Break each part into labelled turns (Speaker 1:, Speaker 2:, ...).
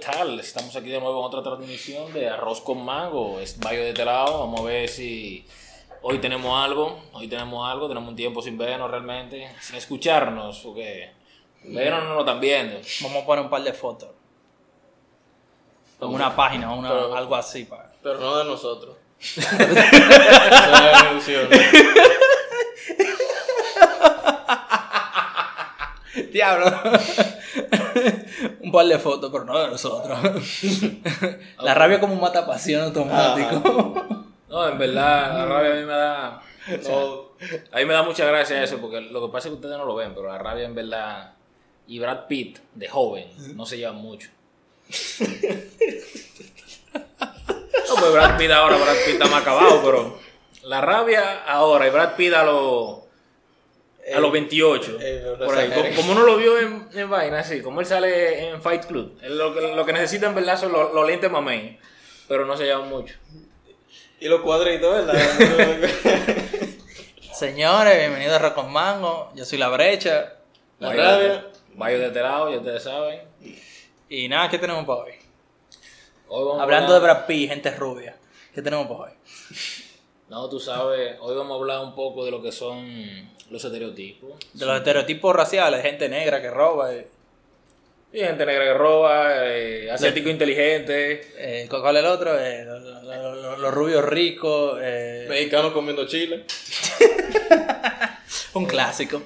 Speaker 1: tal? Estamos aquí de nuevo en otra transmisión de Arroz con Mango. Es Bayo de este lado. Vamos a ver si hoy tenemos algo. Hoy tenemos algo. Tenemos un tiempo sin vernos realmente. Sin escucharnos, porque vernos no nos están viendo.
Speaker 2: Vamos a poner un par de fotos. En una página, una,
Speaker 3: Pero-
Speaker 2: algo así. Para...
Speaker 3: Pero no de nosotros. Eso es una ilusión.
Speaker 2: Diablo. un par de fotos, pero no de nosotros. La rabia es como un matapasión automático.
Speaker 1: No, en verdad, la rabia a mí me da.
Speaker 3: No,
Speaker 1: A mí me da mucha gracia eso, porque lo que pasa es que ustedes no lo ven, pero la rabia en verdad. Y Brad Pitt, de joven, no se llevan mucho. No, pues Brad Pitt ahora, Brad Pitt está más acabado, pero la rabia ahora y Brad Pitt a los a los 28.
Speaker 3: eh,
Speaker 1: por ahí. Como, como uno lo vio en, en vaina, así, como él sale en Fight Club. Lo, que, lo que necesita en verdad son los, los lentes mamey, pero no se llevan mucho.
Speaker 3: Y los cuadritos, ¿verdad?
Speaker 2: Señores, bienvenidos a Rock con Mango. Yo soy La Brecha.
Speaker 3: La
Speaker 1: Vaya
Speaker 3: rabia.
Speaker 1: de- Vaya de este lado, ya ustedes saben.
Speaker 2: Y nada, ¿qué tenemos para hoy?
Speaker 1: Hoy vamos a
Speaker 2: Hablando de Brad Pitt, gente rubia. ¿Qué tenemos para hoy?
Speaker 1: No, tú sabes, hoy vamos a hablar un poco de lo que son los estereotipos.
Speaker 2: De los estereotipos raciales, gente negra que roba. eh,
Speaker 1: Y gente negra que roba, eh, asiático inteligente.
Speaker 2: eh, ¿Cuál es el otro? Eh, lo- lo- lo- lo- los rubios ricos. eh,
Speaker 3: Mexicanos comiendo chile.
Speaker 2: un clásico.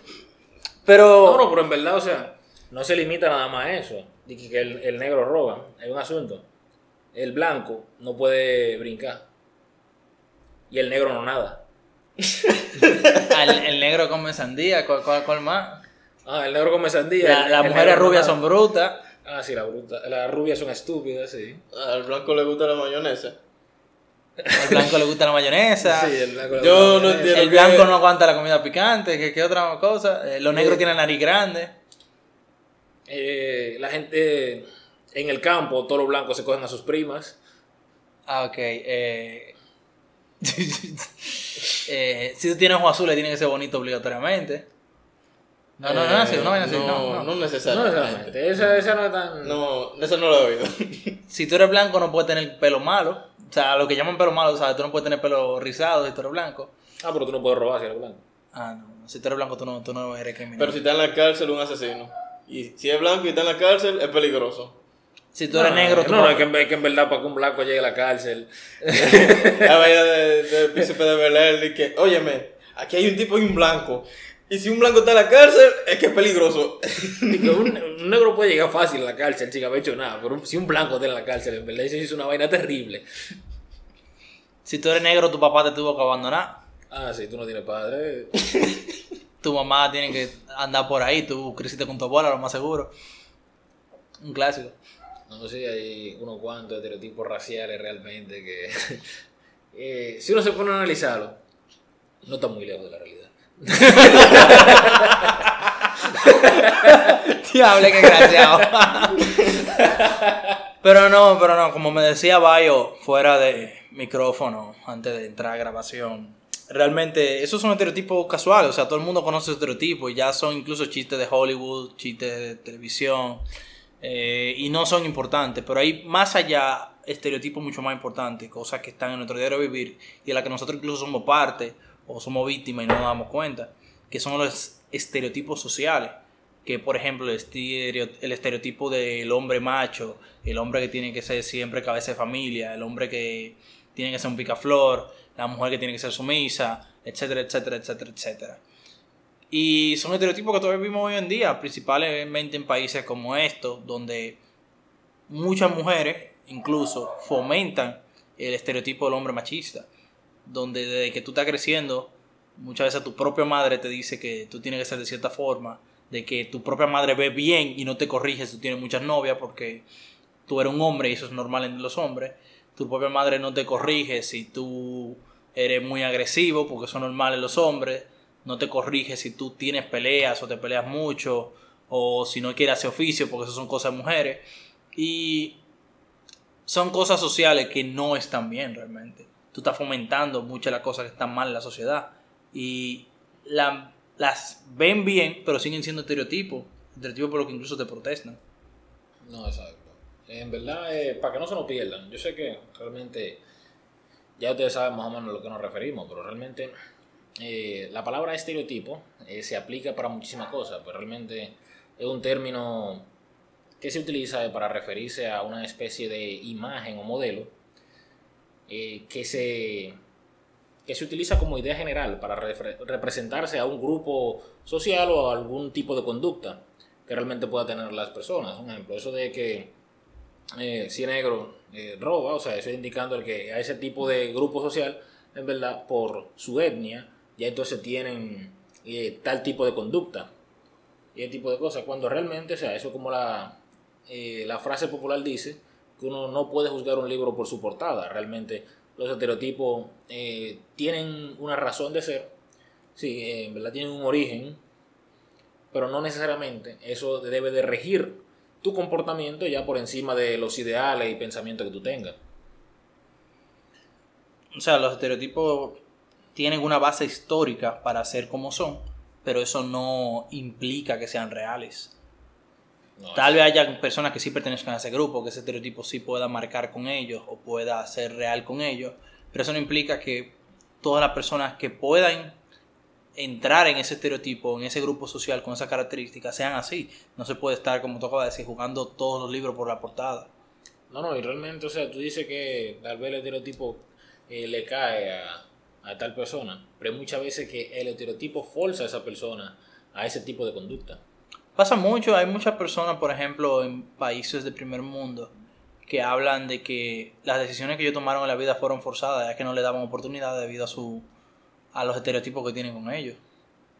Speaker 2: Pero.
Speaker 1: No, no, pero en verdad, o sea, no se limita nada más a eso. De que el, el negro roba, hay un asunto. El blanco no puede brincar. Y el negro no nada.
Speaker 2: al- el negro come sandía, ¿cuál, cuál- cuál más?
Speaker 1: Ah, el negro come sandía.
Speaker 2: La-
Speaker 1: el-
Speaker 2: las
Speaker 1: el
Speaker 2: mujeres rubias son brutas.
Speaker 1: Ah, sí, la bruta. Las rubias son estúpidas, sí.
Speaker 3: Al blanco le gusta la mayonesa.
Speaker 2: Al blanco le gusta la mayonesa.
Speaker 1: Sí, el blanco.
Speaker 3: Yo no entiendo.
Speaker 2: el
Speaker 3: que-
Speaker 2: blanco no aguanta la comida picante. ¿Qué, qué otra cosa? Eh, los negros tienen nariz grande.
Speaker 1: Eh, la gente en el campo, todos los blancos se cogen a sus primas.
Speaker 2: Ah, ok. Eh, si tú tienes ojos azules, tiene que ser bonito obligatoriamente. No, no, no, así, no, no,
Speaker 3: no,
Speaker 2: no.
Speaker 3: no
Speaker 1: No
Speaker 3: necesariamente.
Speaker 1: necesariamente. Esa, esa no es tan.
Speaker 3: No, eso no lo he oído.
Speaker 2: Si tú eres blanco, no puedes tener pelo malo. O sea, lo que llaman pelo malo, ¿sabes? Tú no puedes tener pelo rizado si tú eres blanco.
Speaker 1: Ah, pero tú no puedes robar si eres blanco.
Speaker 2: Ah, no. Si tú eres blanco, tú no, tú no eres criminal.
Speaker 3: Pero si está en la cárcel, un asesino. Y si es blanco y está en la cárcel, es peligroso.
Speaker 2: Si tú eres negro, tú
Speaker 1: no, no, es que, en- es que en verdad para que un blanco llegue a la cárcel.
Speaker 3: La vaina de, de Príncipe de Bel Air, y que, óyeme, aquí hay un tipo y un blanco. Y si un blanco está en la cárcel, es que es peligroso.
Speaker 1: Un negro puede llegar fácil a la cárcel sin haber hecho nada. Pero si un blanco está en la cárcel, en verdad, eso es una vaina terrible.
Speaker 2: Si tú eres negro, tu papá te tuvo que abandonar.
Speaker 1: Ah, sí, tú no tienes padre.
Speaker 2: Tu mamá tiene que andar por ahí. Tú creciste con tu abuela, lo más seguro. Un clásico.
Speaker 1: No sé, hay unos cuantos estereotipos raciales realmente que. eh, si uno se pone a analizarlo, no está muy lejos de la realidad.
Speaker 2: Diable, qué graciado. pero no, pero no, como me decía Bayo, fuera de micrófono, antes de entrar a grabación. Realmente, esos son estereotipos casuales, o sea, todo el mundo conoce estereotipos ya son incluso chistes de Hollywood, chistes de televisión, eh, y no son importantes, pero hay más allá estereotipos mucho más importantes, cosas que están en nuestro diario vivir y de las que nosotros incluso somos parte o somos víctimas y no nos damos cuenta, que son los estereotipos sociales que por ejemplo el, estereo- el estereotipo del hombre macho, el hombre que tiene que ser siempre cabeza de familia, el hombre que tiene que ser un picaflor, la mujer que tiene que ser sumisa, etcétera, etcétera, etcétera, etcétera. Y son estereotipos que todavía vivimos hoy en día, principalmente en países como estos, donde muchas mujeres incluso fomentan el estereotipo del hombre machista, donde desde que tú estás creciendo, muchas veces tu propia madre te dice que tú tienes que ser de cierta forma, de que tu propia madre ve bien y no te corrige si tú tienes muchas novias porque tú eres un hombre y eso es normal en los hombres. Tu propia madre no te corrige si tú eres muy agresivo porque eso es normal en los hombres. No te corrige si tú tienes peleas o te peleas mucho o si no quieres hacer oficio porque eso son cosas de mujeres. Y son cosas sociales que no están bien realmente. Tú estás fomentando muchas de las cosas que están mal en la sociedad. Y la- las ven bien, pero siguen siendo estereotipos. Estereotipos por lo que incluso te protestan.
Speaker 1: No, exacto. en verdad, eh, para que no se nos pierdan, yo sé que realmente ya ustedes saben más o menos a lo que nos referimos, pero realmente eh, la palabra estereotipo eh, se aplica para muchísimas cosas, pero realmente es un término que se utiliza para referirse a una especie de imagen o modelo eh, que, se, que se utiliza como idea general para representarse a un grupo social o algún tipo de conducta que realmente pueda tener las personas. Un ejemplo, eso de que eh, si negro eh, roba, o sea, eso indicando el que a ese tipo de grupo social, en verdad, por su etnia, ya entonces tienen eh, tal tipo de conducta y ese tipo de cosas, cuando realmente, o sea, eso como la, eh, la frase popular dice, que uno no puede juzgar un libro por su portada, realmente los estereotipos eh, tienen una razón de ser, sí, en verdad tienen un origen, pero no necesariamente eso debe de regir tu comportamiento ya por encima de los ideales y pensamientos que tú tengas.
Speaker 2: O sea, los estereotipos tienen una base histórica para ser como son, pero eso no implica que sean reales.
Speaker 1: No,
Speaker 2: Tal vez haya personas que sí pertenezcan a ese grupo, que ese estereotipo sí pueda marcar con ellos o pueda ser real con ellos, pero eso no implica que todas las personas que puedan entrar en ese estereotipo, en ese grupo social con esas características, sean así. No se puede estar, como tú acabas de decir, jugando todos los libros por la portada.
Speaker 1: No, no, y realmente, o sea, tú dices que tal vez el estereotipo eh, le cae a, a tal persona, pero hay muchas veces que el estereotipo forza a esa persona a ese tipo de conducta.
Speaker 2: Pasa mucho, hay muchas personas, por ejemplo, en países de primer mundo, que hablan de que las decisiones que ellos tomaron en la vida fueron forzadas, ya que no le daban oportunidad debido a su a los estereotipos que tienen con ellos.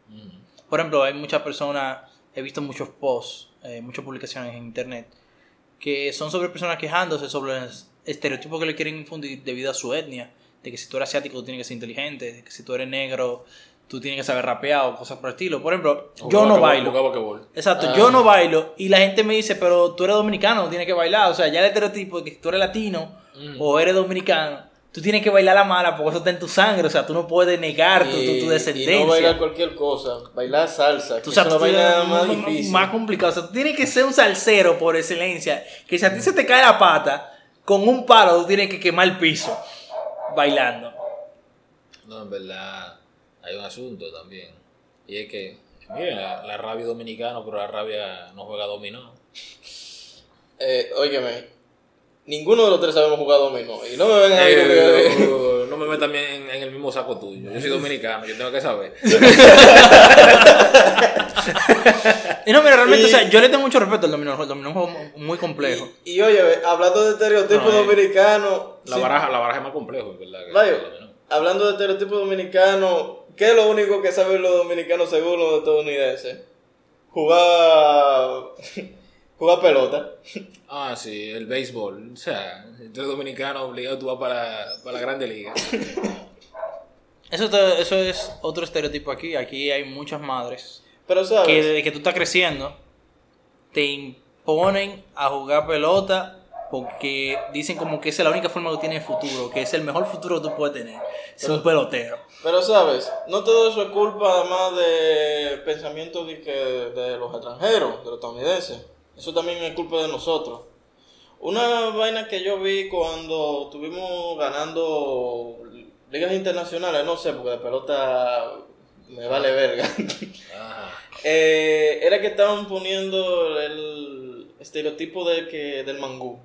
Speaker 1: Mm.
Speaker 2: Por ejemplo, hay muchas personas, he visto muchos posts, eh, muchas publicaciones en internet, que son sobre personas quejándose sobre los estereotipos que le quieren infundir debido a su etnia, de que si tú eres asiático tú tienes que ser inteligente, de que si tú eres negro tú tienes que saber rapear o cosas por el estilo. Por ejemplo, yo no bailo. Exacto,
Speaker 3: Ah.
Speaker 2: yo no bailo y la gente me dice, pero tú eres dominicano, tienes que bailar. O sea, ya el estereotipo de que tú eres latino
Speaker 1: Mm.
Speaker 2: o eres dominicano, tú tienes que bailar la mala porque eso está en tu sangre. O sea, tú no puedes negar tu, tu, tu descendencia.
Speaker 3: Y no bailar cualquier cosa, bailar salsa,
Speaker 2: Tú
Speaker 3: que
Speaker 2: sabes,
Speaker 3: es una
Speaker 2: tú tienes-
Speaker 3: más
Speaker 2: más,
Speaker 3: difícil.
Speaker 2: más complicado. O sea, tú tienes que ser un salsero por excelencia. Que si a ti se te cae la pata, con un palo tú tienes que quemar el piso bailando.
Speaker 1: No, en verdad hay un asunto también. Y es que, miren, la, la rabia dominicana, pero la rabia no juega dominó.
Speaker 3: Eh, óigeme, ninguno de los tres sabemos jugar dominó. Y no me vengan a
Speaker 1: Eh, no, no me también en, en el mismo saco tuyo. Yo soy dominicano, yo tengo que saber.
Speaker 2: Y no, mira, realmente,
Speaker 3: Y-
Speaker 2: o sea, yo le tengo mucho respeto al dominó. El dominó es un juego muy complejo.
Speaker 3: Y, y oye, hablando de estereotipos
Speaker 1: No,
Speaker 3: dominicanos.
Speaker 1: La
Speaker 3: sí,
Speaker 1: baraja, la baraja es más complejo, en verdad.
Speaker 3: Vaya, hablando de estereotipos dominicanos, ¿qué es lo único que saben los dominicanos según los estadounidenses? Jugar. jugar pelota.
Speaker 1: Ah, sí, el béisbol. O sea, si tú eres dominicano, obligado tú vas para, para la grande liga.
Speaker 2: Eso, te- eso es otro estereotipo aquí. Aquí hay muchas madres
Speaker 3: Pero, ¿sabes?
Speaker 2: que desde que tú estás creciendo te imponen a jugar pelota porque dicen como que esa es la única forma que tiene el futuro, que es el mejor futuro que tú puedes tener, ser un pelotero.
Speaker 3: Pero sabes, no todo eso es culpa además de pensamientos de, que, de los extranjeros, de los estadounidenses. Eso también es culpa de nosotros. Una vaina que yo vi cuando estuvimos ganando ligas internacionales, no sé, porque de pelota me vale verga.
Speaker 1: Ajá.
Speaker 3: Eh, era que estaban poniendo el estereotipo de que, del mangú.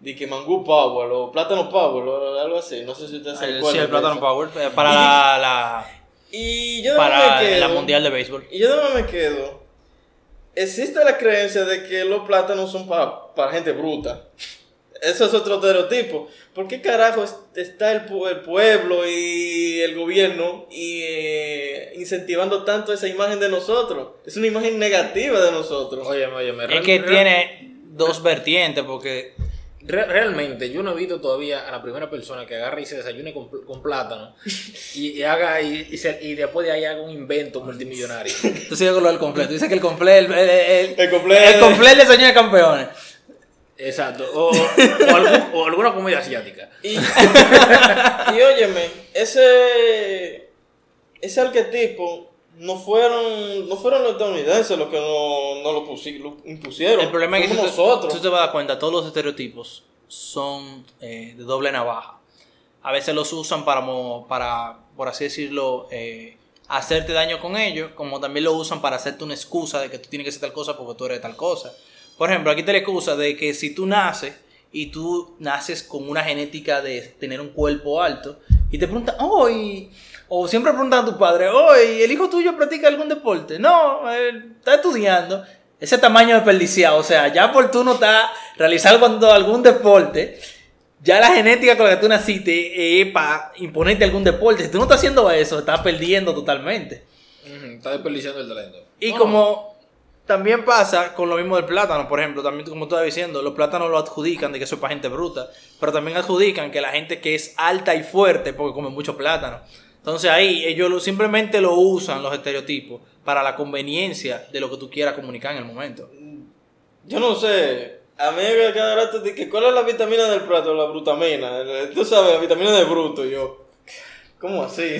Speaker 3: De que mangú power o plátano power o algo así. No sé si ustedes se
Speaker 2: El,
Speaker 3: acuerdan
Speaker 2: sí, el Plátano
Speaker 3: eso.
Speaker 2: Power eh, para la, la-
Speaker 3: Y yo
Speaker 2: para
Speaker 3: me quedo,
Speaker 2: la mundial de béisbol.
Speaker 3: Y yo no me quedo. Existe la creencia de que los plátanos son pa- para gente bruta. Eso es otro estereotipo. ¿Por qué carajo es- está el, el pueblo y el gobierno y, eh, incentivando tanto esa imagen de nosotros? Es una imagen negativa de nosotros.
Speaker 1: Óyeme, óyeme.
Speaker 2: Es
Speaker 1: real-
Speaker 2: que tiene dos vertientes porque
Speaker 1: re- realmente, yo no he visto todavía a la primera persona que agarre y se desayune con, pl- con plátano y, y haga y, y se- y después de ahí haga un invento multimillonario.
Speaker 2: tú sigues con lo del completo. Dice que el completo, el, el, el,
Speaker 3: El completo.
Speaker 2: el completo de sueño de campeones.
Speaker 1: Exacto. O, o, algún- o alguna comida asiática.
Speaker 3: Y, y óyeme, ese, ese arquetipo no fueron, no fueron los estadounidenses los que no, no lo, pusi- lo impusieron.
Speaker 2: El problema es que tú
Speaker 3: nosotros.
Speaker 2: tú te vas a dar cuenta, todos los estereotipos son eh, de doble navaja. A veces los usan para, mo- para por así decirlo, eh, hacerte daño con ellos, como también lo usan para hacerte una excusa de que tú tienes que hacer tal cosa porque tú eres tal cosa. Por ejemplo, aquí te la excusa de que si tú naces y tú naces con una genética de tener un cuerpo alto y te preguntan, oh, y- o siempre preguntan a tu padre, oh, ¿y el hijo tuyo practica algún deporte? No, él está estudiando. Ese tamaño desperdiciado, o sea, ya por tú no estás realizando algún deporte, ya la genética con la que tú naciste es para imponerte algún deporte. Si tú no estás haciendo eso, estás perdiendo totalmente.
Speaker 1: Ujú, Está desperdiciando el talento.
Speaker 2: Y como también pasa con lo mismo del plátano, por ejemplo, también como tú estabas diciendo, los plátanos lo adjudican de que eso es para gente bruta, pero también adjudican que la gente que es alta y fuerte porque come mucho plátano. Entonces ahí ellos lo- simplemente lo usan los estereotipos para la conveniencia de lo que tú quieras comunicar en el momento.
Speaker 3: Yo no sé. A mí que cada rato que cuál es la vitamina del plato, la brutamina. Tú sabes, la vitamina de bruto. Yo, ¿cómo así?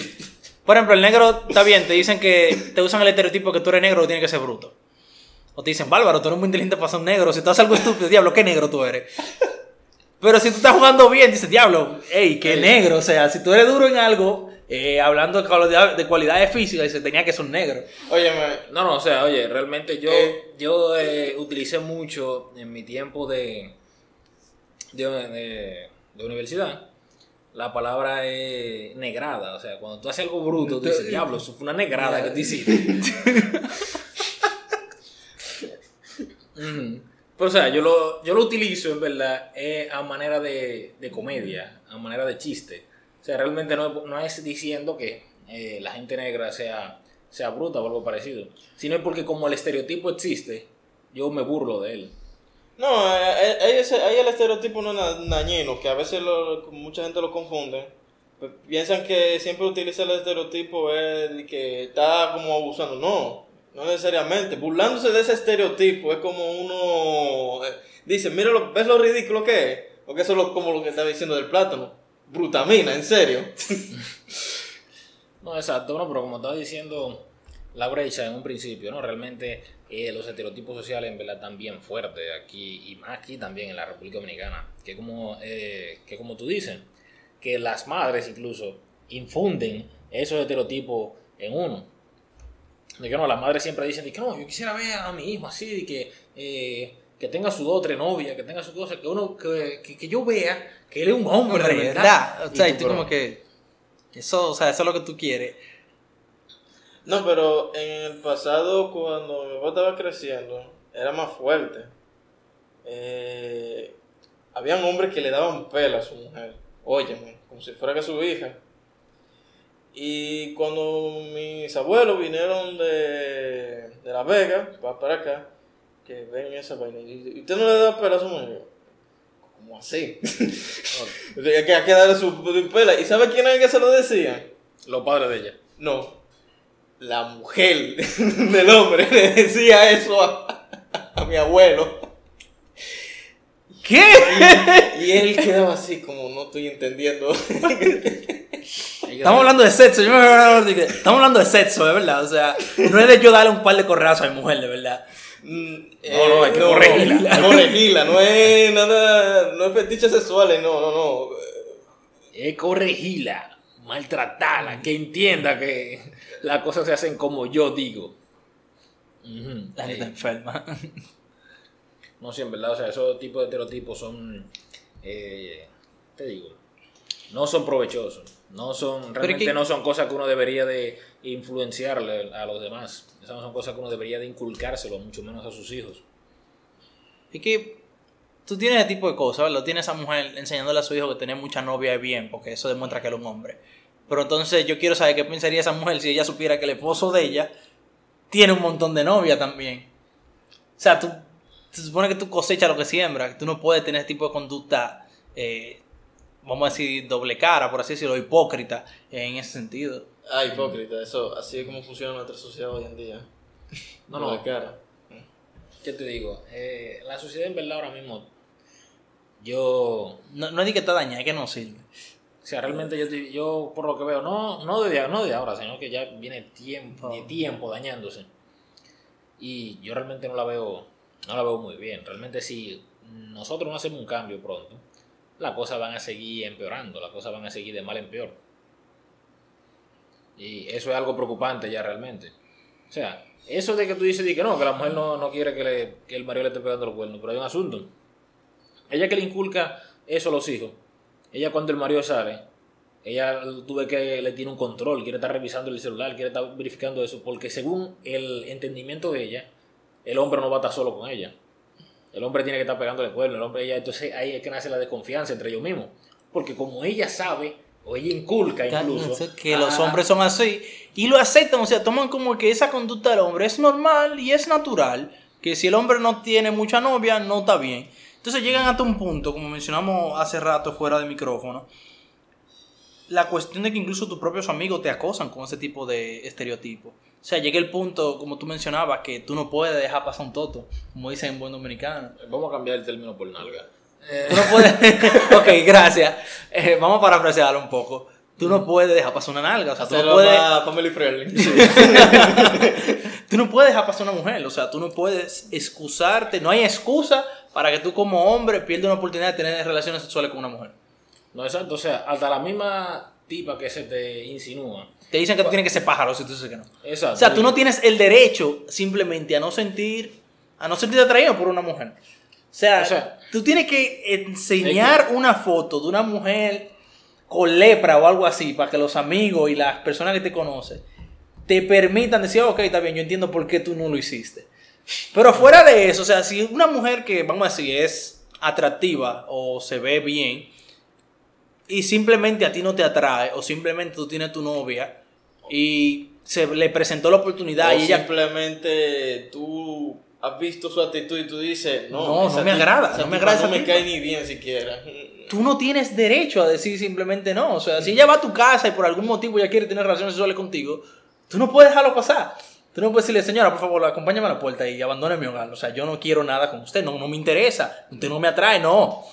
Speaker 2: Por ejemplo, el negro está bien, te dicen que te usan el estereotipo que tú eres negro, tienes que ser bruto. O te dicen, Bárbaro, tú eres muy inteligente para ser un negro. Si tú haces algo estúpido, diablo, qué negro tú eres. Pero si tú estás jugando bien, dices, diablo, hey, qué negro. O sea, si tú eres duro en algo, eh, hablando de cualidad- de cualidades físicas, dices, tenía que ser un negro.
Speaker 3: Óyeme,
Speaker 1: No, no, o sea, oye, realmente yo,
Speaker 3: Eh.
Speaker 1: yo eh, utilicé mucho en mi tiempo de, de, de- de universidad la palabra eh, negrada. O sea, cuando tú haces algo bruto, tú dices, diablo, eso fue una negrada que tú hiciste. Ujú. Pero, o sea, yo lo, yo lo utilizo, en verdad, eh, a manera de, de comedia, a manera de chiste. O sea, realmente no, no es diciendo que eh, la gente negra sea, sea bruta o algo parecido, sino es porque como el estereotipo existe, yo me burlo de él.
Speaker 3: No, eh, hay el estereotipo no na- dañino, que a veces lo- mucha gente lo confunde. Pues piensan que siempre utiliza el estereotipo es que está como abusando. No, no necesariamente. Burlándose de ese estereotipo es como uno eh, dice, mira, lo, ¿ves lo ridículo que es? Porque eso es lo- como lo que estaba diciendo del plátano. Brutamina, en serio.
Speaker 1: No, exacto, no, pero como estaba diciendo la brecha en un principio, ¿no? Realmente eh, los estereotipos sociales en verdad están bien fuertes aquí y más aquí también en la República Dominicana, que como, eh, que como tú dices, que las madres incluso infunden esos estereotipos en uno. De que no, las madres siempre dicen de que no, yo quisiera ver a mi hijo así, de que, eh, que tenga su dos tres novias, que tenga su cosa, que uno, que, que, que yo vea que él es un hombre,
Speaker 2: Hombre,
Speaker 1: de
Speaker 2: ¿verdad?
Speaker 1: verdad.
Speaker 2: O sea, y
Speaker 1: tú,
Speaker 2: como que... Eso, o sea, eso es lo que tú quieres.
Speaker 3: No, pero en el pasado, cuando mi papá estaba creciendo, era más fuerte. Eh, habían hombres que le daban pela a su mujer, óyeme, como si fuera que su hija. Y cuando mis abuelos vinieron de, de La Vega, para, para acá, que ven esa vaina, y y usted no le da pela a su mujer. ¿Cómo así? Sea, que hay que darle su pela. ¿Y sabe quién es el que se lo decía?
Speaker 1: Los padres de ella.
Speaker 3: No. La mujer del hombre le decía eso a, a mi abuelo.
Speaker 2: ¿Qué?
Speaker 3: Y él quedaba así como no estoy entendiendo.
Speaker 2: Estamos hablando de sexo, yo me Estamos hablando de sexo, de verdad. O sea, no es de yo darle un par de corrazos a mi mujer, de verdad.
Speaker 3: Mm,
Speaker 1: No, no, hay que corregirla.
Speaker 3: Corregirla, no es nada, no es fetiches sexuales, no, no, no.
Speaker 1: es corregirla, maltratarla, que entienda que las cosas se hacen como yo digo.
Speaker 2: La gente
Speaker 1: Eh,
Speaker 2: enferma.
Speaker 1: no sé, en verdad, o sea, esos tipos de estereotipos son, eh, te digo, no son provechosos, no son, realmente
Speaker 2: que-
Speaker 1: no son cosas que uno debería de influenciarle a los demás. Esas no son cosas que uno debería de inculcárselo, mucho menos a sus hijos.
Speaker 2: Es que tú tienes ese tipo de cosas, ¿verdad? Tienes a esa mujer enseñándole a su hijo que tener mucha novia es bien, porque eso demuestra que él es un hombre. Pero entonces yo quiero saber qué pensaría esa mujer si ella supiera que el esposo de ella tiene un montón de novia también. O sea, tú, se supone que tú cosechas lo que siembras, que tú no puedes tener ese tipo de conducta, eh, vamos a decir, doble cara, por así decirlo, hipócrita en ese sentido.
Speaker 3: Ah, hipócrita, eso, así es como funciona nuestra sociedad hoy en día.
Speaker 1: No,
Speaker 3: Doble
Speaker 1: no,
Speaker 3: cara.
Speaker 1: ¿qué te digo? Eh, la sociedad en verdad ahora mismo, yo
Speaker 2: No, no es de que está dañada, es que no sirve.
Speaker 1: O sea, realmente yo, yo por lo que veo, no, no, de, no de ahora, sino que ya viene tiempo, de tiempo dañándose. Y yo realmente no la veo, no la veo muy bien. Realmente si nosotros no hacemos un cambio pronto, las cosas van a seguir empeorando, las cosas van a seguir de mal en peor. Y eso es algo preocupante ya realmente. O sea, eso de que tú dices que no, que la mujer no, no quiere que el marido le esté pegando los cuernos, pero hay un asunto. Ella que le inculca eso a los hijos, ella cuando el marido sale, ella tuve que le tiene un control, quiere estar revisando el celular, quiere estar verificando eso, porque según el entendimiento de ella, el hombre no va a estar solo con ella. El hombre tiene que estar pegándole cuerno, el hombre ella, entonces ahí es que nace la desconfianza entre ellos mismos. Porque como ella sabe, o ella inculca incluso,
Speaker 2: que los hombres son así y lo aceptan, o sea, toman como que esa conducta del hombre es normal y es natural, que si el hombre no tiene mucha novia, no está bien. Entonces llegan hasta un punto, como mencionamos hace rato fuera de micrófono, la cuestión de que incluso tus propios amigos te acosan con ese tipo de estereotipos. O sea, llega el punto, como tú mencionabas, que tú no puedes dejar pasar un toto, como dicen en buen dominicano.
Speaker 1: Vamos a cambiar el término por nalga.
Speaker 2: Tú no puedes. ok, gracias. Eh, vamos a parafrasearlo un poco. Tú no puedes dejar pasar una nalga. O sea, tú no puedes.
Speaker 3: family friendly.
Speaker 2: Tú no puedes dejar pasar una mujer. O sea, tú no puedes excusarte. No hay excusa para que tú, como hombre, pierdas una oportunidad de tener relaciones sexuales con una mujer.
Speaker 1: No, exacto. O sea, hasta la misma tipa que se te insinúa.
Speaker 2: Te dicen que tú tienes que ser pájaro si tú dices que no.
Speaker 1: Exacto.
Speaker 2: O sea, tú no tienes el derecho simplemente a no sentir. a no sentirte atraído por una mujer. O sea,
Speaker 1: O sea,
Speaker 2: tú tienes que enseñar una foto de una mujer con lepra o algo así para que los amigos y las personas que te conocen te permitan decir, ok, está bien, yo entiendo por qué tú no lo hiciste. Pero fuera de eso, o sea, si una mujer que, vamos a decir, es atractiva o se ve bien y simplemente a ti no te atrae o simplemente tú tienes tu novia y se le presentó la oportunidad
Speaker 3: o
Speaker 2: y ella
Speaker 3: simplemente tú has visto su actitud y tú dices, no,
Speaker 2: No, no me agrada, no me agrada
Speaker 3: No me cae ni bien siquiera.
Speaker 2: tú no tienes derecho a decir simplemente no. O sea, si ella va a tu casa y por algún motivo ella quiere tener relaciones sexuales contigo, tú no puedes dejarlo pasar. Tú no puedes decirle, señora, por favor, acompáñame a la puerta y abandone mi hogar. O sea, yo no quiero nada con usted, no, no me interesa, usted no me atrae, no.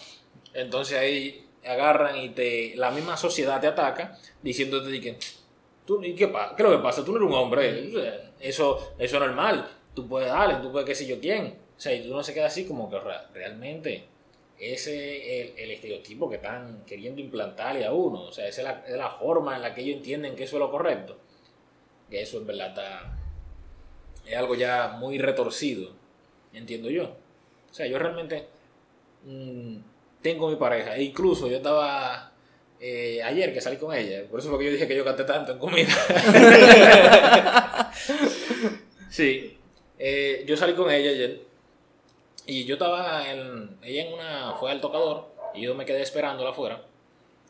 Speaker 1: Entonces ahí agarran y te la misma sociedad te ataca diciéndote que tú ¿y qué, pa- qué es lo que pasa? Tú no eres un hombre. Sea, Eso, eso es normal. Tú puedes darle, tú puedes qué sé yo quién. O sea, y tú no se queda así como que re- realmente ese es el, el estereotipo que están queriendo implantarle a uno. O sea, esa es la, es la forma en la que ellos entienden que eso es lo correcto. Que eso en verdad está, es algo ya muy retorcido, entiendo yo. O sea, yo realmente mm, tengo mi pareja. E incluso yo estaba eh, ayer que salí con ella. Por eso fue que yo dije que yo gasté tanto en comida. sí. Eh, yo salí con ella ayer. Y yo estaba en. Ella en una. Fue al tocador. Y yo me quedé esperándola afuera.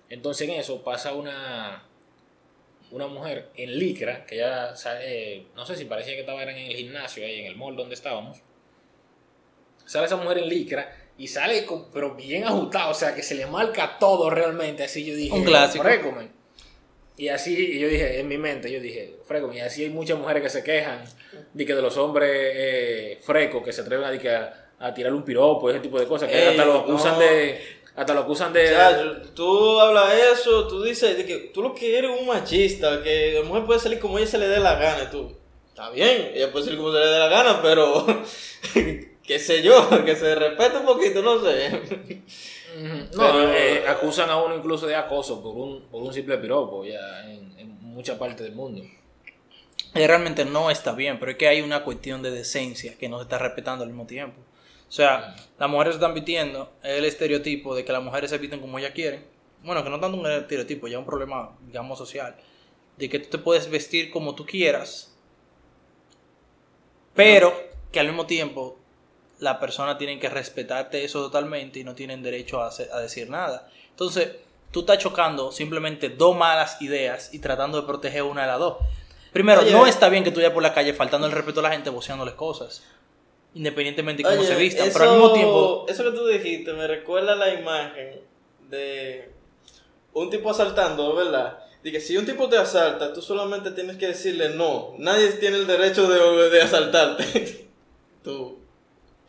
Speaker 1: Entonces en eso pasa una. Una mujer en licra. Que ya. eh, no sé si parecía que estaba en el gimnasio, ahí en el mall donde estábamos sale esa mujer en licra y sale con- pero bien ajustado, o sea que se le marca todo realmente, así yo dije,
Speaker 2: Un clásico.
Speaker 1: "Frécome". Y así y yo dije, en mi mente, yo dije, frécome, y así hay muchas mujeres que se quejan de que de los hombres eh, frecos que se atreven a, de que a, a tirarle un piropo, ese tipo de cosas, que
Speaker 3: Ey,
Speaker 1: hasta lo
Speaker 3: no.
Speaker 1: acusan de, hasta lo acusan de,
Speaker 3: Ya, tú hablas eso, tú dices de que tú lo que eres un machista, que la mujer puede salir como ella se le dé la gana, y tú, está bien, ella puede salir como se le dé la gana, pero qué sé yo, que se respete un poquito, no sé.
Speaker 1: No,
Speaker 3: Pero-
Speaker 1: eh, acusan a uno incluso de acoso por un, por un simple piropo ya en, en mucha parte del mundo.
Speaker 2: Eh, realmente no está bien, pero es que hay una cuestión de decencia que no se está respetando al mismo tiempo. O sea, las mujeres están vistiendo el estereotipo de que las mujeres se visten como ellas quieren. Bueno, que no tanto un estereotipo, ya un problema, digamos, social. De que tú te puedes vestir como tú quieras, pero que al mismo tiempo la persona tiene que respetarte eso totalmente y no tienen derecho a, hacer- a decir nada. Entonces, tú estás chocando simplemente dos malas ideas y tratando de proteger una de las dos. Primero,
Speaker 3: Oye.
Speaker 2: no está bien que tú vayas por la calle faltando el respeto a la gente, voceándoles cosas. Independientemente de cómo
Speaker 3: Oye,
Speaker 2: se vistan.
Speaker 3: eso,
Speaker 2: Pero al mismo tiempo,
Speaker 3: Eso que tú dijiste me recuerda la imagen de un tipo asaltando, ¿verdad? De que si un tipo te asalta, tú solamente tienes que decirle no. Nadie tiene el derecho de, de asaltarte. tú,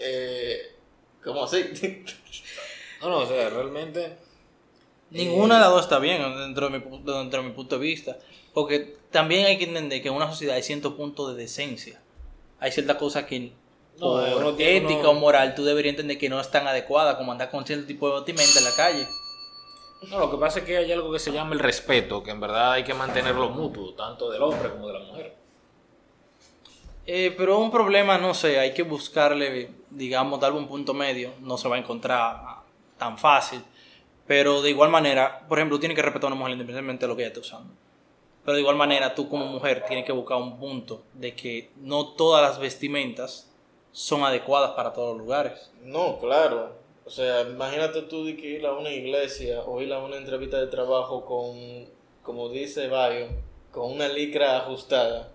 Speaker 3: eh, ¿cómo así?
Speaker 1: No, no, o sea, realmente
Speaker 2: Ninguna de las dos está bien dentro de, mi, dentro de mi punto de vista. Porque también hay que entender que en una sociedad hay ciertos puntos de decencia. Hay ciertas cosas que
Speaker 1: No,
Speaker 2: por
Speaker 1: uno tiene-
Speaker 2: ética
Speaker 1: uno-
Speaker 2: o moral tú deberías entender que no están adecuadas, como andar con cierto tipo de vestimenta en la calle.
Speaker 1: No, lo que pasa es que hay algo que se llama el respeto, que en verdad hay que mantenerlo mutuo, tanto del hombre como de la mujer.
Speaker 2: Eh, pero un problema, no sé, hay que buscarle, digamos, darle un punto medio. No se va a encontrar tan fácil. Pero de igual manera, por ejemplo, tienes que respetar a una mujer independientemente de lo que ella esté usando. Pero de igual manera, tú como mujer tienes que buscar un punto de que no todas las vestimentas son adecuadas para todos los lugares.
Speaker 3: No, claro. O sea, imagínate tú de que ir a una iglesia o ir a una entrevista de trabajo con, como dice Bayo, con una licra ajustada.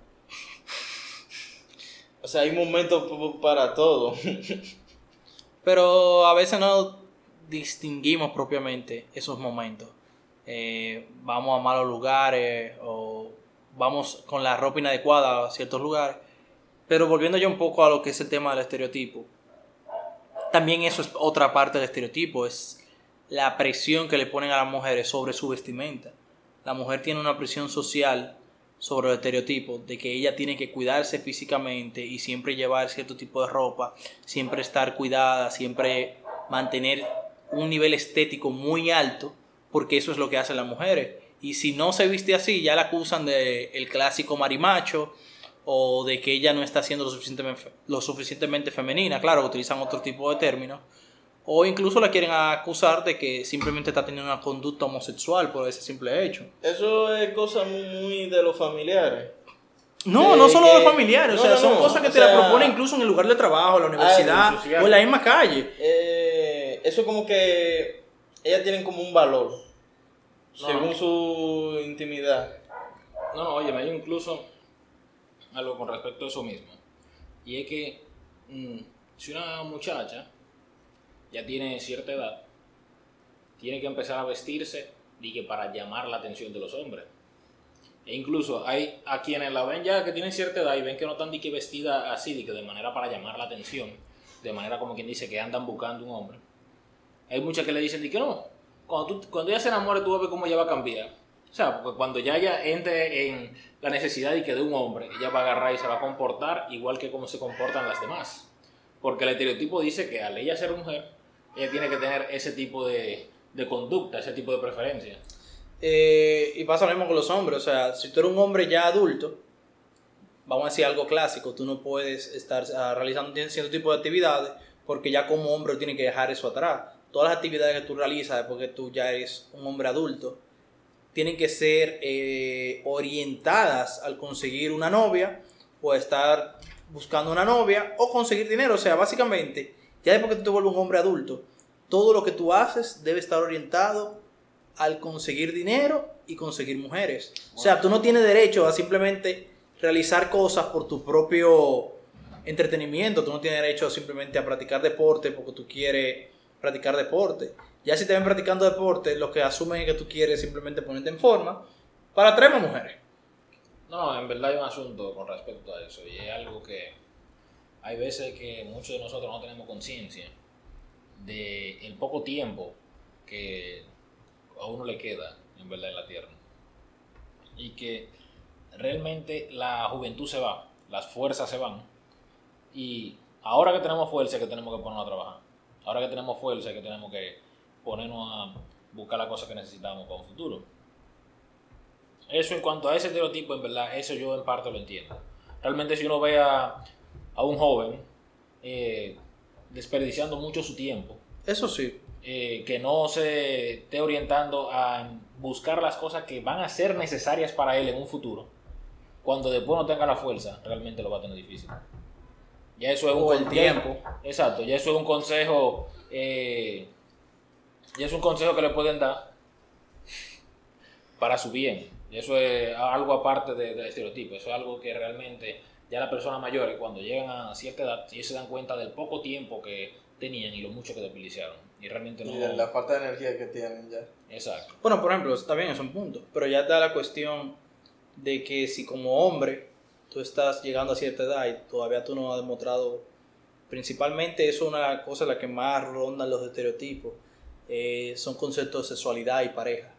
Speaker 3: O sea, hay momentos para todo.
Speaker 2: Pero a veces no distinguimos propiamente esos momentos. Eh, vamos a malos lugares o vamos con la ropa inadecuada a ciertos lugares. Pero volviendo ya un poco a lo que es el tema del estereotipo. También eso es otra parte del estereotipo, es la presión que le ponen a las mujeres sobre su vestimenta. La mujer tiene una presión social sobre los estereotipos de que ella tiene que cuidarse físicamente y siempre llevar cierto tipo de ropa, siempre estar cuidada, siempre mantener un nivel estético muy alto, porque eso es lo que hacen las mujeres. Y si no se viste así, ya la acusan de el clásico marimacho o de que ella no está siendo lo suficientemente, lo suficientemente femenina. Claro, utilizan otro tipo de términos. O incluso la quieren acusar de que simplemente está teniendo una conducta homosexual por ese simple hecho.
Speaker 3: Eso es cosa muy, muy de los familiares.
Speaker 2: No,
Speaker 3: De
Speaker 2: no solo
Speaker 3: que-
Speaker 2: de familiares,
Speaker 3: no,
Speaker 2: o sea,
Speaker 3: no,
Speaker 2: son
Speaker 3: no,
Speaker 2: cosas que
Speaker 3: o
Speaker 2: te la proponen incluso en el lugar de trabajo, en la universidad
Speaker 1: social.
Speaker 2: o en la misma calle.
Speaker 3: Eh, eso como que ellas tienen como un valor,
Speaker 1: No.
Speaker 3: según su intimidad.
Speaker 1: No, no, oye, me hay incluso algo con respecto a eso mismo. Y es que mm, si una muchacha ya tiene cierta edad, tiene que empezar a vestirse y que para llamar la atención de los hombres. E incluso hay a quienes la ven ya que tienen cierta edad y ven que no están que vestida así, de que de manera para llamar la atención, de manera como quien dice que andan buscando un hombre. Hay muchas que le dicen que no, cuando, tú, cuando ella se enamore tú vas a ver cómo ella va a cambiar. O sea, cuando ya ella entre en la necesidad de que de un hombre, ella va a agarrar y se va a comportar igual que como se comportan las demás. Porque el estereotipo dice que al ella ser mujer, ella tiene que tener ese tipo de, de conducta, ese tipo de preferencia.
Speaker 2: Eh, y pasa lo mismo con los hombres, o sea, si tú eres un hombre ya adulto, vamos a decir algo clásico, tú no puedes estar ah, realizando cierto tipo de actividades porque ya como hombre tienes que dejar eso atrás. Todas las actividades que tú realizas después que tú ya eres un hombre adulto tienen que ser eh, orientadas al conseguir una novia o estar buscando una novia o conseguir dinero. O sea, básicamente, ya después que tú te vuelves un hombre adulto, todo lo que tú haces debe estar orientado al conseguir dinero y conseguir mujeres. O sea, tú no tienes derecho a simplemente realizar cosas por tu propio entretenimiento. Tú no tienes derecho simplemente a practicar deporte porque tú quieres practicar deporte. Ya si te ven practicando deporte, lo que asumen es que tú quieres simplemente ponerte en forma para atraer más mujeres.
Speaker 1: No, en verdad hay un asunto con respecto a eso y es algo que hay veces que muchos de nosotros no tenemos conciencia de el poco tiempo que a uno le queda en verdad en la tierra y que realmente la juventud se va, las fuerzas se van y ahora que tenemos fuerza que tenemos que ponernos a trabajar, ahora que tenemos fuerza que tenemos que ponernos a buscar las cosas que necesitamos para un futuro. Eso en cuanto a ese estereotipo, en verdad, eso yo en parte lo entiendo. Realmente si uno ve a, a un joven eh, desperdiciando mucho su tiempo,
Speaker 2: Eso sí.
Speaker 1: eh, que no se esté orientando a buscar las cosas que van a ser necesarias para él en un futuro, cuando después no tenga la fuerza, realmente lo va a tener difícil. Ya eso es un
Speaker 2: el tiempo.
Speaker 1: Exacto, ya eso es un consejo, eh, ya es un consejo que le pueden dar para su bien. Y eso es algo aparte de- del estereotipo, eso es algo que realmente ya las personas mayores cuando llegan a cierta edad, ellos se dan cuenta del poco tiempo que tenían y lo mucho que desperdiciaron. Y realmente no...
Speaker 3: Y de la falta de energía que tienen ya.
Speaker 1: Exacto.
Speaker 2: Bueno, por ejemplo, está bien, es un punto. Pero ya está la cuestión de que si como hombre tú estás llegando a cierta edad y todavía tú no has demostrado, principalmente eso es una de las cosas en las que más rondan los estereotipos, eh, son conceptos de sexualidad y pareja.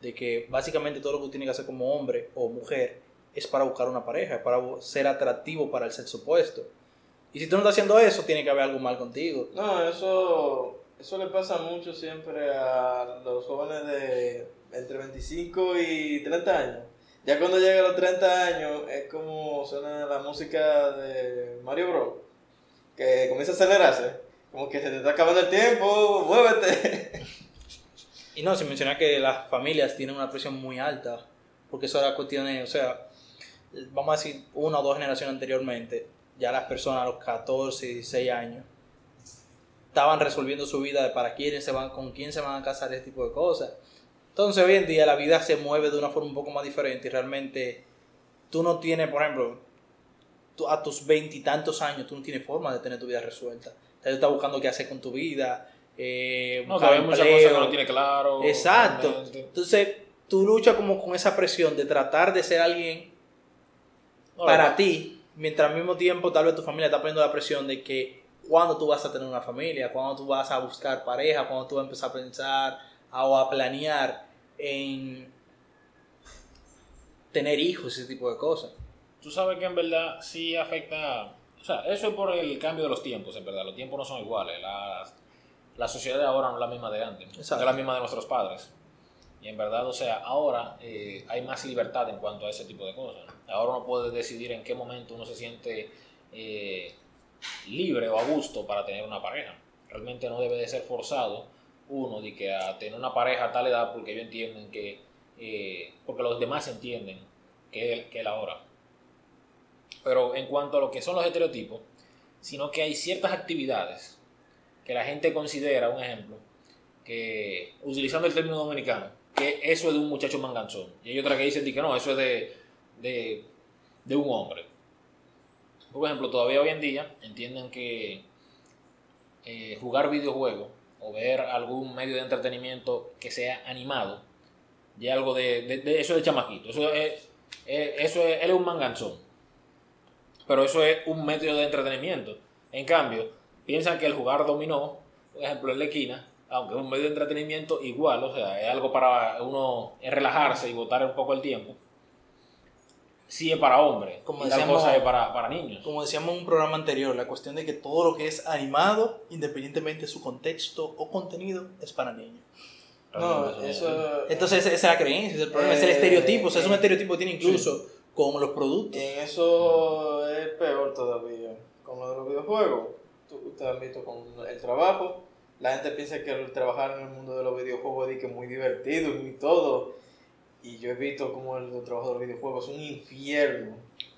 Speaker 2: De que básicamente todo lo que tú tienes que hacer como hombre o mujer es para buscar una pareja, es para ser atractivo para el sexo opuesto. Y si tú no estás haciendo eso, tiene que haber algo mal contigo.
Speaker 3: No, eso, eso le pasa mucho siempre a los jóvenes de entre 25 y 30 años. Ya cuando llega a los 30 años es como suena la música de Mario Bros. Que comienza a acelerarse. Como que se te está acabando el tiempo, muévete.
Speaker 2: Y no, sin mencionar que las familias tienen una presión muy alta, porque eso era cuestiones, o sea, vamos a decir, una o dos generaciones anteriormente, ya las personas a los 14, 16 años estaban resolviendo su vida de para quién se van, con quién se van a casar, ese tipo de cosas. Entonces hoy en día la vida se mueve de una forma un poco más diferente y realmente tú no tienes, por ejemplo, tú a tus veintitantos años tú no tienes forma de tener tu vida resuelta. Tú estás buscando qué hacer con tu vida. Eh,
Speaker 1: No, hay muchas cosas que no tiene claro.
Speaker 2: Exacto.
Speaker 1: realmente.
Speaker 2: Entonces, tú luchas como con esa presión de tratar de ser alguien Para ti, mientras al mismo tiempo tal vez tu familia está poniendo la presión de que cuando tú vas a tener una familia, cuando tú vas a buscar pareja, cuando tú vas a empezar a pensar o a planear en tener hijos, ese tipo de cosas.
Speaker 1: Tú sabes que en verdad sí afecta. O sea, eso es por el cambio de los tiempos, en verdad. Los tiempos no son iguales. La, la sociedad de ahora no es la misma de antes. No es la misma de nuestros padres. Y en verdad, o sea, ahora eh, hay más libertad en cuanto a ese tipo de cosas. Ahora uno puede decidir en qué momento uno se siente eh, libre o a gusto para tener una pareja. Realmente no debe de ser forzado uno de que a tener una pareja a tal edad porque ellos entienden que, eh, porque los demás entienden que, que es la hora. Pero en cuanto a lo que son los estereotipos, sino que hay ciertas actividades que la gente considera, un ejemplo, que utilizando el término dominicano, que eso es de un muchacho manganzón. Y hay otras que dicen que no, eso es de, de, de un hombre. Por ejemplo, todavía hoy en día entienden que eh, jugar videojuegos o ver algún medio de entretenimiento que sea animado, ya algo de, de- de- eso es de chamaquito. Eso es, es- eso es, él es un manganzón. Pero eso es un medio de entretenimiento. En cambio, piensan que el jugar dominó, por ejemplo, en la esquina, aunque es un medio de entretenimiento igual, o sea, es algo para uno relajarse y botar un poco el tiempo. Sí es para hombres,
Speaker 2: Como decíamos-
Speaker 1: cosa es para, para niños.
Speaker 2: Como decíamos en un programa anterior, la cuestión de que todo lo que es animado, independientemente de su contexto o contenido, es para niños.
Speaker 3: No, eso.
Speaker 2: Entonces esa es la creencia, ese es el problema, es el
Speaker 3: Eh,
Speaker 2: estereotipo, o sea, es un
Speaker 3: eh,
Speaker 2: estereotipo que tiene incluso con los productos.
Speaker 3: En eso es peor todavía. Con lo de los videojuegos, tú, ustedes han visto con el trabajo, la gente piensa que el trabajar en el mundo de los videojuegos es que muy divertido y muy todo. Y yo he visto como el trabajo de los videojuegos es un infierno.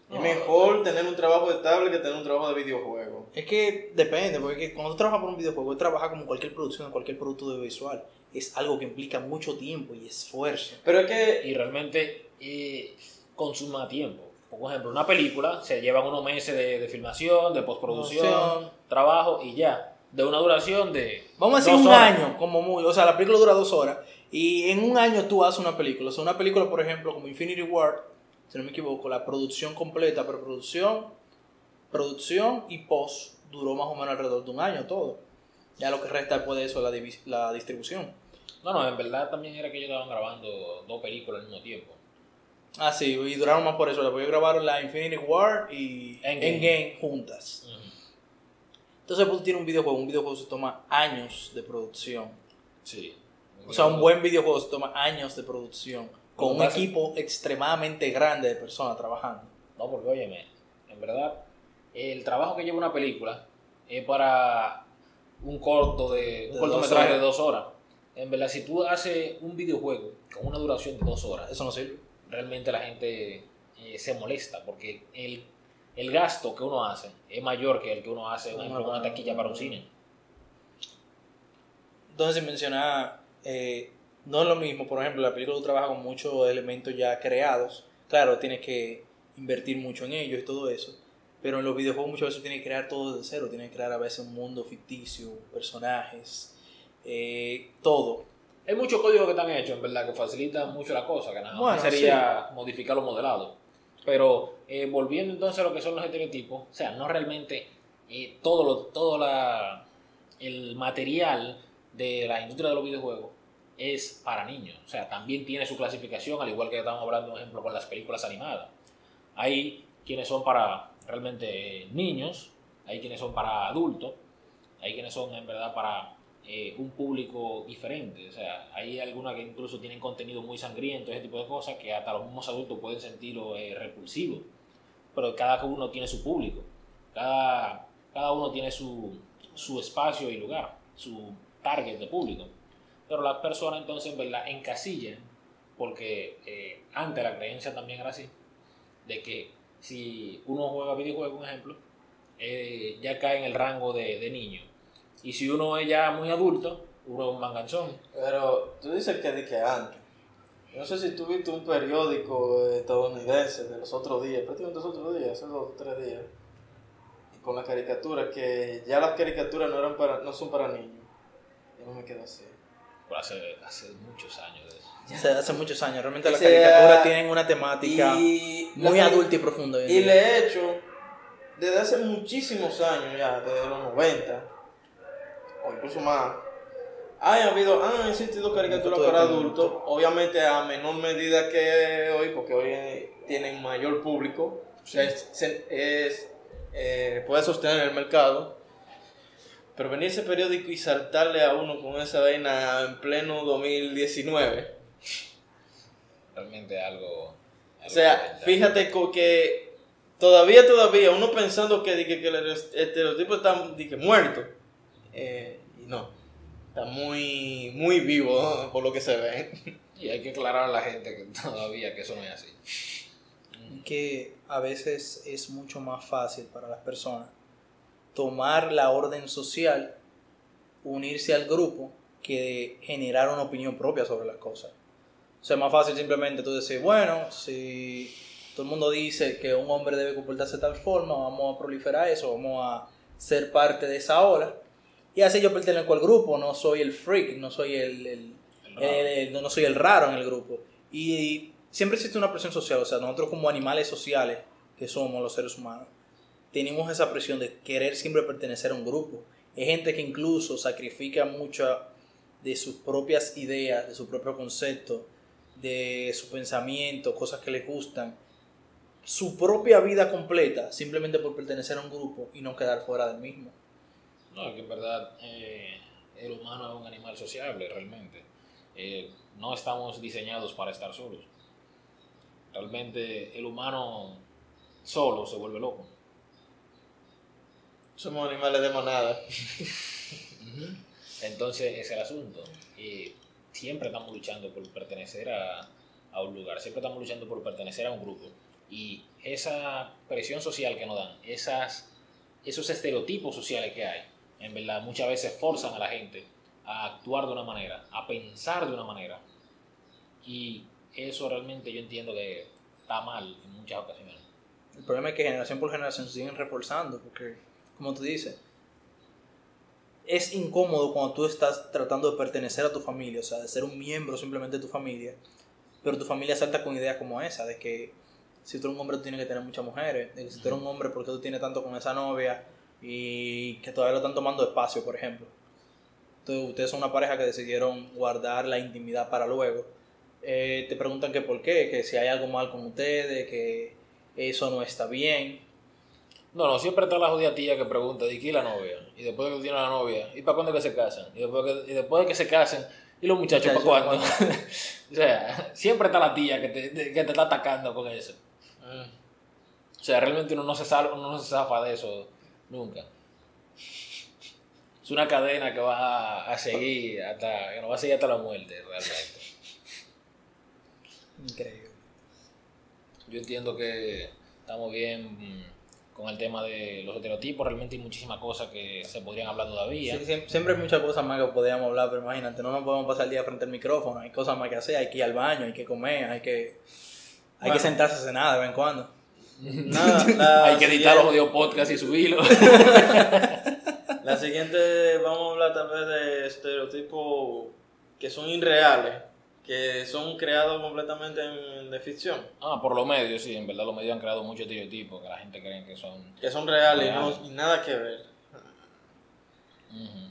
Speaker 1: No,
Speaker 3: es mejor tener un trabajo estable que tener un trabajo de videojuegos.
Speaker 2: Es que depende, porque cuando tú trabajas por un videojuego, tú trabajas como cualquier producción, cualquier producto audiovisual. Es algo que implica mucho tiempo y esfuerzo.
Speaker 3: Pero es que
Speaker 1: y realmente eh, consuma tiempo. Por ejemplo, una película se llevan unos meses de, de filmación, de postproducción,
Speaker 2: Producción.
Speaker 1: trabajo y ya. De una duración de.
Speaker 2: Vamos a decir un
Speaker 1: horas.
Speaker 2: año, como muy. O sea, la película dura dos horas. Y en un año tú haces una película. O sea, una película, por ejemplo, como Infinity War, si no me equivoco, la producción completa, preproducción, producción y post duró más o menos alrededor de un año todo. Ya lo que resta después de eso es la, la distribución.
Speaker 1: No, no, en verdad también era que ellos estaban grabando dos películas al mismo tiempo.
Speaker 2: Ah, sí, y duraron más por eso. Después grabaron la Infinity War y
Speaker 1: Endgame.
Speaker 2: Endgame juntas. Entonces, tú tienes un videojuego. Un videojuego se toma años de producción.
Speaker 1: Sí.
Speaker 2: O sea, un buen videojuego se toma años de producción. Con un
Speaker 1: pasa-
Speaker 2: equipo extremadamente grande de personas trabajando.
Speaker 1: No, porque óyeme, en verdad, el trabajo que lleva una película es para un corto de, un
Speaker 2: De
Speaker 1: cortometraje de dos horas. En verdad, si tú haces un videojuego con una duración de dos horas,
Speaker 2: Eso no sirve.
Speaker 1: realmente la gente eh, se molesta porque el, el gasto que uno hace es mayor que el que uno hace, por ejemplo, en una taquilla para un cine.
Speaker 2: Entonces, sin mencionar, eh, no es lo mismo. Por ejemplo, la película tú trabajas con muchos elementos ya creados. Claro, tienes que invertir mucho en ellos y todo eso. Pero en los videojuegos muchas veces tienes que crear todo desde cero. Tienes que crear a veces un mundo ficticio, personajes, eh, todo.
Speaker 1: Hay muchos códigos que están hechos, en verdad, que facilitan mucho la cosa, que nada más
Speaker 2: Bueno,
Speaker 1: sería modificar los modelados. Pero eh, volviendo entonces a lo que son los estereotipos, o sea, no realmente eh, todo, lo, todo el material de la industria de los videojuegos es para niños. O sea, también tiene su clasificación, al igual que estamos hablando, por ejemplo, con las películas animadas. Hay quienes son para realmente niños, hay quienes son para adultos, hay quienes son en verdad para eh, un público diferente. O sea, hay algunas que incluso tienen contenido muy sangriento, ese tipo de cosas, que hasta los mismos adultos pueden sentirlo eh, repulsivo. Pero cada uno tiene su público, cada, cada uno tiene su, su espacio y lugar, su target de público. Pero las personas entonces en verdad encasillan, porque eh, antes la creencia también era así, de que si uno juega videojuegos, un ejemplo, eh, ya cae en el rango de, de niño. Y si uno es ya muy adulto, uno es un manganzón.
Speaker 3: Pero tú dices que, de que antes. No sé si tú viste un periódico estadounidense de los otros días, prácticamente los otros días, hace dos o tres días, con la caricatura, que ya las caricaturas no, eran para, no son para niños. Yo no me quedo así.
Speaker 1: Pero hace, hace muchos años de eso.
Speaker 2: Hace, hace muchos años. Realmente las caricaturas tienen una temática
Speaker 3: Y
Speaker 2: muy adulta y profunda.
Speaker 3: Y le he hecho, desde hace muchísimos años ya, desde los 90, o incluso más, ha habido, han existido caricaturas para adultos, obviamente a menor medida que hoy, porque hoy tienen mayor público, o sea, es, es, eh, puede sostener el mercado. Pero venir ese periódico y saltarle a uno con esa vaina en pleno 2019.
Speaker 1: Realmente algo...
Speaker 3: O sea, fíjate que todavía, todavía, uno pensando que, que, que el estereotipo está que muerto. Eh, y no. Está muy, muy vivo por lo que se ve.
Speaker 1: Y hay que aclarar a la gente que todavía que eso no es así.
Speaker 2: que a veces es mucho más fácil para las personas tomar la orden social, unirse al grupo, que generar una opinión propia sobre las cosas. O sea, es más fácil simplemente tú decir, bueno, si todo el mundo dice que un hombre debe comportarse de tal forma, vamos a proliferar eso, vamos a ser parte de esa ola. Y así yo pertenezco al grupo, no soy el freak, no soy el- el,
Speaker 1: El raro.
Speaker 2: el- el- no, no soy el raro en el grupo. Y siempre existe una presión social, o sea, nosotros como animales sociales que somos los seres humanos, tenemos esa presión de querer siempre pertenecer a un grupo. Hay gente que incluso sacrifica mucho de sus propias ideas, de su propio concepto, de su pensamiento, cosas que les gustan, su propia vida completa simplemente por pertenecer a un grupo y no quedar fuera del mismo.
Speaker 1: No, que en verdad eh, el humano es un animal sociable realmente. Eh, no estamos diseñados para estar solos. Realmente el humano solo se vuelve loco.
Speaker 3: Somos animales de manada.
Speaker 1: Entonces ese es el asunto. Y siempre estamos luchando por pertenecer a, a un lugar, siempre estamos luchando por pertenecer a un grupo. Y esa presión social que nos dan, esas, esos estereotipos sociales que hay, en verdad muchas veces forzan a la gente a actuar de una manera, a pensar de una manera. Y eso realmente yo entiendo que está mal en muchas ocasiones.
Speaker 2: El problema es que generación por generación se siguen reforzando, porque, como tú dices, es incómodo cuando tú estás tratando de pertenecer a tu familia, o sea, de ser un miembro simplemente de tu familia, pero tu familia salta con ideas como esa, de que si tú eres un hombre tú tienes que tener muchas mujeres, de que si tú eres un hombre, ¿por qué tú tienes tanto con esa novia? Y que todavía lo están tomando espacio, por ejemplo. Entonces, ustedes son una pareja que decidieron guardar la intimidad para luego. Eh, te preguntan que por qué, que si hay algo mal con ustedes, que eso no está bien.
Speaker 1: No, no, siempre está la jodida tía que pregunta, ¿de qué la novia? Y después de que tiene la novia, ¿y para cuándo que se casan? Y después, que- y después de que se casen, ¿y los muchachos para cuándo? o sea, siempre está la tía que te, que te está atacando con eso. O sea, realmente uno no se, sal- uno no se zafa de eso nunca. Es una cadena que va a seguir hasta, que nos va a seguir hasta la muerte, realmente.
Speaker 2: Increíble.
Speaker 1: Yo entiendo que estamos bien con el tema de los estereotipos, realmente hay muchísimas cosas que se podrían hablar todavía.
Speaker 2: Sí, siempre, siempre hay muchas cosas más que podríamos hablar, pero imagínate, no nos podemos pasar el día frente al micrófono, hay cosas más que hacer, hay que ir al baño, hay que comer, hay que, hay
Speaker 3: Bueno.
Speaker 2: que sentarse a cenar de vez en cuando.
Speaker 3: Nada, la
Speaker 1: Hay que editar los audio podcast y subirlos.
Speaker 3: La siguiente, vamos a hablar tal vez de estereotipos que son irreales, que son creados completamente en, de ficción,
Speaker 1: ah, por los medios, sí, en verdad los medios han creado muchos estereotipos que la gente cree que son...
Speaker 3: que son reales y,
Speaker 1: Reales.
Speaker 3: no- y nada que ver.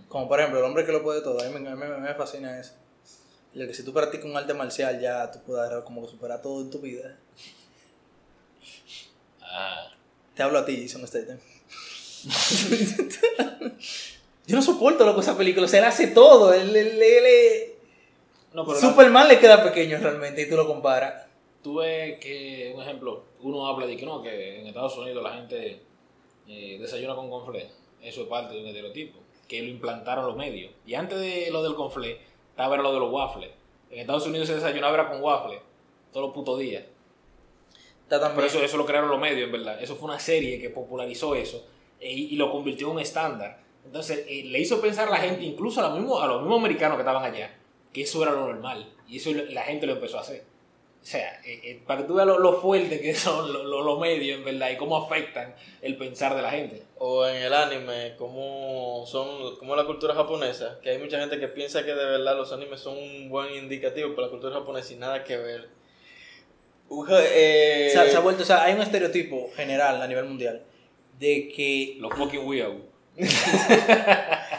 Speaker 2: Como por ejemplo, el hombre que lo puede todo. A mí me, a mí me- me fascina eso. El que si tú practicas un arte marcial ya tú puedes como que superar todo en tu vida. Te hablo a ti, Jason Statham. Yo no soporto loco esa película. O sea, él hace todo. Él, él- él es-
Speaker 1: no, pero la-
Speaker 2: Superman le queda pequeño realmente y tú lo comparas.
Speaker 1: tú ves que, un ejemplo, uno habla de que no, que en Estados Unidos la gente eh, desayuna con conflé. Eso es parte de un estereotipo, que lo implantaron los medios. Y antes de lo del conflé, estaba lo de los waffles. En Estados Unidos se desayunaba con waffles, todos los putos días.
Speaker 2: Está también.
Speaker 1: Pero eso, eso lo crearon los medios, en verdad. Eso fue una serie que popularizó eso eh, y, y lo convirtió en un estándar. Entonces, eh, le hizo pensar a la gente, incluso a los, mismos, a los mismos americanos que estaban allá, que eso era lo normal. Y eso la gente lo empezó a hacer. O sea, eh, eh, para que tú veas lo, lo fuerte que son lo- lo- los medios, en verdad, y cómo afectan el pensar de la gente.
Speaker 3: O en el anime, como son como la cultura japonesa, que hay mucha gente que piensa que de verdad los animes son un buen indicativo para la cultura japonesa y nada que ver. Uja, eh,
Speaker 2: se, ha- se ha vuelto, o sea, hay un estereotipo general a nivel mundial de que,
Speaker 1: Los fucking weird.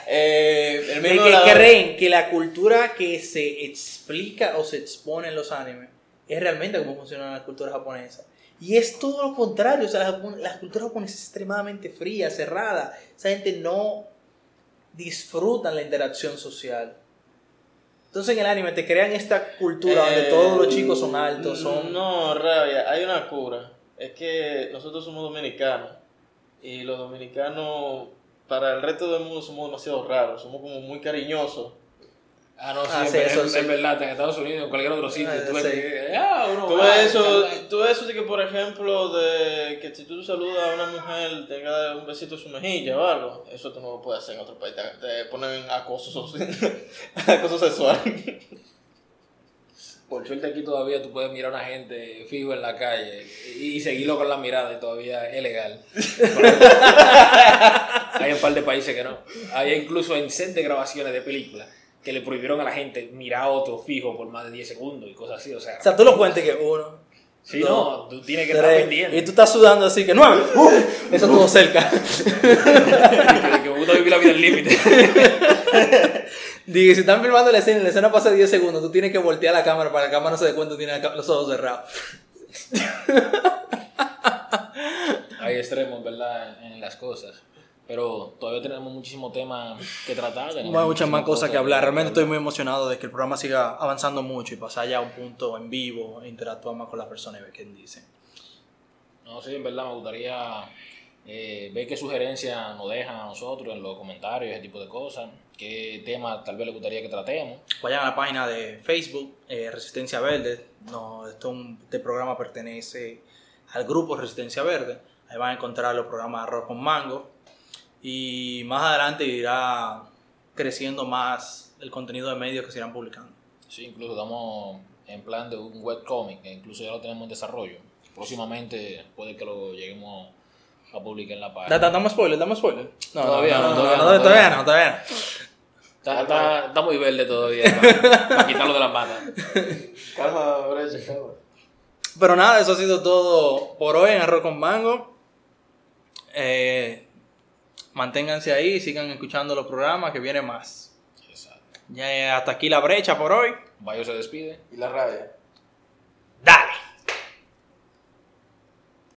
Speaker 3: eh, el
Speaker 2: de
Speaker 3: mismo
Speaker 2: que
Speaker 3: la-
Speaker 2: creen que la cultura que se explica o se expone en los animes es realmente como funciona la cultura japonesa. Y es todo lo contrario, o sea, la, la cultura japonesa es extremadamente fría, cerrada. Esa gente no disfruta la interacción social. Entonces en el anime te crean esta cultura donde
Speaker 3: Eh,
Speaker 2: todos los chicos son altos, son...
Speaker 3: No, rabia, hay una cura. Es que nosotros somos dominicanos y los dominicanos para el resto del mundo somos demasiado raros, somos como muy cariñosos.
Speaker 1: Ah, no, sí,
Speaker 2: Ah,
Speaker 1: en,
Speaker 2: sí, eso
Speaker 1: en-
Speaker 2: sí.
Speaker 1: en verdad, en Estados Unidos, en cualquier otro sitio,
Speaker 2: Ah,
Speaker 1: tú ves
Speaker 2: sí.
Speaker 1: que, ah, uno
Speaker 3: Tú ves eso, tú ves eso de que, por ejemplo, de que si tú saludas a una mujer, te da un besito en su mejilla o algo, eso tú no lo puedes hacer en otro país, te, te ponen acoso, sexual.
Speaker 1: Por suerte aquí todavía tú puedes mirar a una gente fijo en la calle y seguirlo con la mirada y todavía es legal. Hay un par de países que no. Hay incluso en set de grabaciones de películas que le prohibieron a la gente mirar a otro fijo por más de 10 segundos y cosas así. O sea,
Speaker 2: O sea, tú lo cuentes que uno,
Speaker 1: sí, no, tú tienes que estar
Speaker 2: tres,
Speaker 1: pendiente.
Speaker 2: y tú estás sudando así que nueve, ¡uh! eso estuvo cerca.
Speaker 1: que, que me gusta vivir la vida al límite.
Speaker 2: Digo, si están filmando la escena y la escena pasa 10 segundos, tú tienes que voltear la cámara para que la cámara no se dé cuenta tiene los ojos cerrados.
Speaker 1: Hay extremos, ¿verdad? En, en las cosas. Pero todavía tenemos muchísimo tema que tratar. tenemos
Speaker 2: muchas más cosas que hablar. Realmente estoy muy emocionado de que el programa siga avanzando mucho y pasar ya a un punto en vivo e interactuar más con las personas y ver qué dicen.
Speaker 1: No, sí, en verdad me gustaría eh, ver qué sugerencias nos dejan a nosotros en los comentarios, ese tipo de cosas. Qué temas tal vez les gustaría que tratemos.
Speaker 2: Vayan a la página de Facebook, eh, Resistencia Verde. No, esto, este programa pertenece al grupo Resistencia Verde. Ahí van a encontrar los programas Arroz con Mango. Y más adelante irá creciendo más el contenido de medios que se irán publicando.
Speaker 1: Sí, incluso estamos en plan de un webcomic, que incluso ya lo tenemos en desarrollo. Próximamente puede que lo lleguemos a publicar en la página.
Speaker 2: da- ¿Damos spoiler? ¿Damos spoiler? No,
Speaker 1: Todavía no, todavía no,
Speaker 2: todavía no, todavía no.
Speaker 1: Está, está- está muy verde todavía para, para quitarlo de las matas.
Speaker 3: Calma, brecha, calma.
Speaker 2: Pero nada, eso ha sido todo por hoy en Arroz con Mango. Eh, manténganse ahí, sigan escuchando los programas que viene más.
Speaker 1: Exacto.
Speaker 2: Ya hasta aquí la brecha por hoy.
Speaker 1: Bayo se despide.
Speaker 3: Y la radio. Dale.